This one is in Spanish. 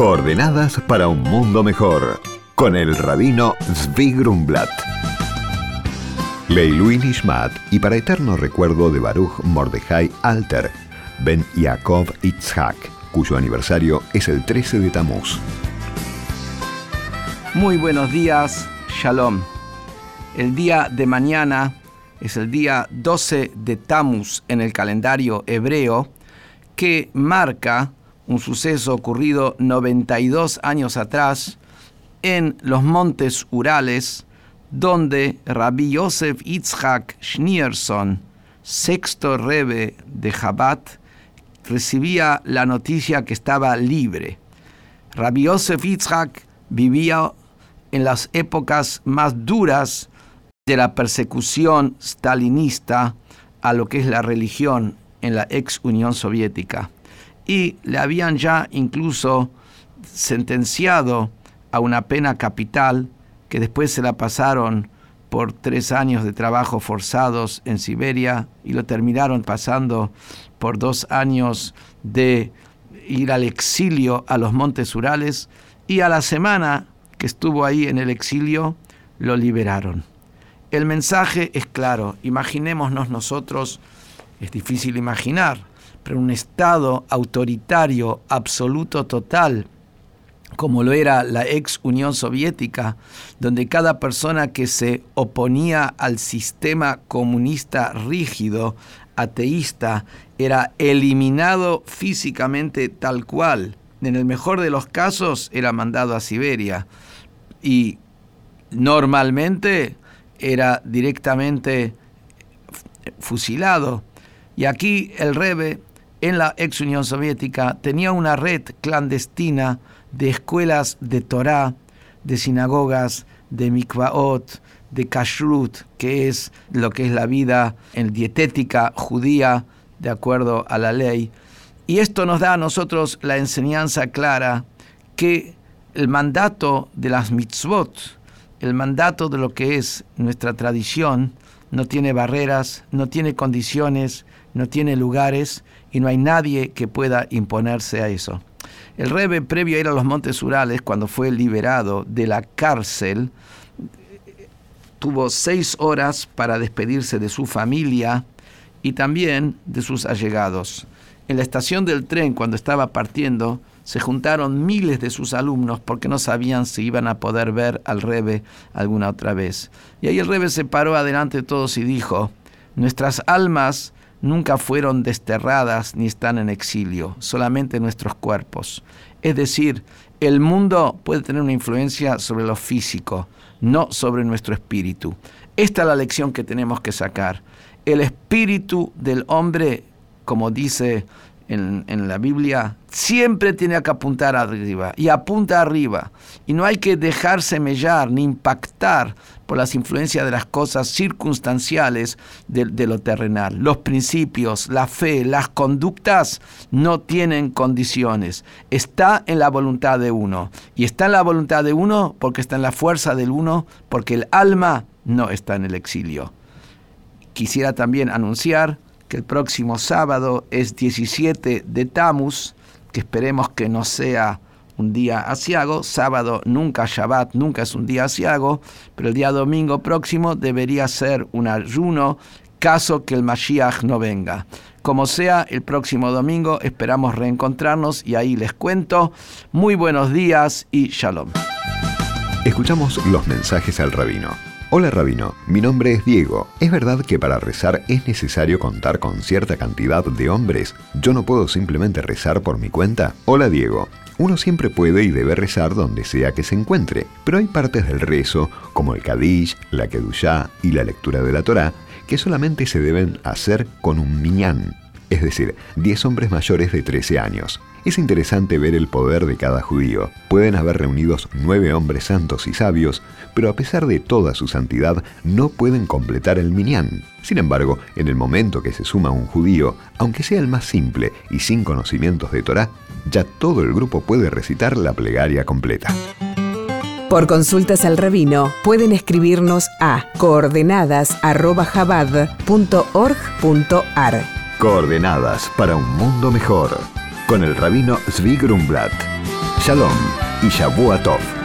Coordenadas para un mundo mejor. Con el rabino Zvi Grumblat. Leilu Nishmat y para eterno recuerdo de Baruch Mordejai Alter, Ben Yaakov Itzhak, cuyo aniversario es el 13 de Tamuz. Muy buenos días, Shalom. El día de mañana es el día 12 de Tamuz en el calendario hebreo, que marca un suceso ocurrido 92 años atrás en los montes Urales, donde Rabbi Yosef Yitzhak Schneerson, sexto rebe de Jabat, recibía la noticia que estaba libre. Rabbi Yosef Yitzhak vivía en las épocas más duras de la persecución stalinista a lo que es la religión en la ex Unión Soviética. Y le habían ya incluso sentenciado a una pena capital que después se la pasaron por tres años de trabajo forzados en Siberia y lo terminaron pasando por dos años de ir al exilio a los Montes Urales y a la semana que estuvo ahí en el exilio lo liberaron. El mensaje es claro, imaginémonos nosotros, es difícil imaginar, un Estado autoritario, absoluto, total, como lo era la ex Unión Soviética, donde cada persona que se oponía al sistema comunista rígido, ateísta, era eliminado físicamente tal cual. En el mejor de los casos era mandado a Siberia y normalmente era directamente fusilado. Y aquí el Rebe, en la ex Unión Soviética, tenía una red clandestina de escuelas de Torah, de sinagogas, de mikvaot, de kashrut, que es lo que es la vida en dietética judía de acuerdo a la ley. Y esto nos da a nosotros la enseñanza clara que el mandato de las mitzvot, el mandato de lo que es nuestra tradición no tiene barreras, no tiene condiciones, no tiene lugares y no hay nadie que pueda imponerse a eso. El Rebe, previo a ir a los Montes Urales, cuando fue liberado de la cárcel, tuvo seis horas para despedirse de su familia y también de sus allegados. En la estación del tren, cuando estaba partiendo, se juntaron miles de sus alumnos porque no sabían si iban a poder ver al Rebe alguna otra vez. Y ahí el Rebe se paró adelante de todos y dijo, nuestras almas nunca fueron desterradas ni están en exilio, solamente nuestros cuerpos. Es decir, el mundo puede tener una influencia sobre lo físico, no sobre nuestro espíritu. Esta es la lección que tenemos que sacar. El espíritu del hombre, como dice en, la Biblia, siempre tiene que apuntar arriba y apunta arriba. Y no hay que dejarse mellar ni impactar por las influencias de las cosas circunstanciales de, lo terrenal. Los principios, la fe, las conductas no tienen condiciones. Está en la voluntad de uno. Y está en la voluntad de uno porque está en la fuerza del uno, porque el alma no está en el exilio. Quisiera también anunciar que el próximo sábado es 17 de Tamus, que esperemos que no sea un día asiago, sábado nunca Shabbat, nunca es un día asiago, pero el día domingo próximo debería ser un ayuno caso que el Mashiach no venga. Como sea, el próximo domingo esperamos reencontrarnos y ahí les cuento. Muy buenos días y shalom. Escuchamos los mensajes al rabino. Hola Rabino, mi nombre es Diego. ¿Es verdad que para rezar es necesario contar con cierta cantidad de hombres? ¿Yo no puedo simplemente rezar por mi cuenta? Hola Diego. Uno siempre puede y debe rezar donde sea que se encuentre, pero hay partes del rezo, como el Kadish, la Kedushá y la lectura de la Torá, que solamente se deben hacer con un miñán, es decir, 10 hombres mayores de 13 años. Es interesante ver el poder de cada judío. Pueden haber reunidos nueve hombres santos y sabios, pero a pesar de toda su santidad, no pueden completar el minyan. Sin embargo, en el momento que se suma un judío, aunque sea el más simple y sin conocimientos de Torah, ya todo el grupo puede recitar la plegaria completa. Por consultas al rabino, pueden escribirnos a coordenadasarrobajabad.org.ar. Coordenadas para un mundo mejor con el rabino Zvi Grumblat. Shalom y Shavuot Tov.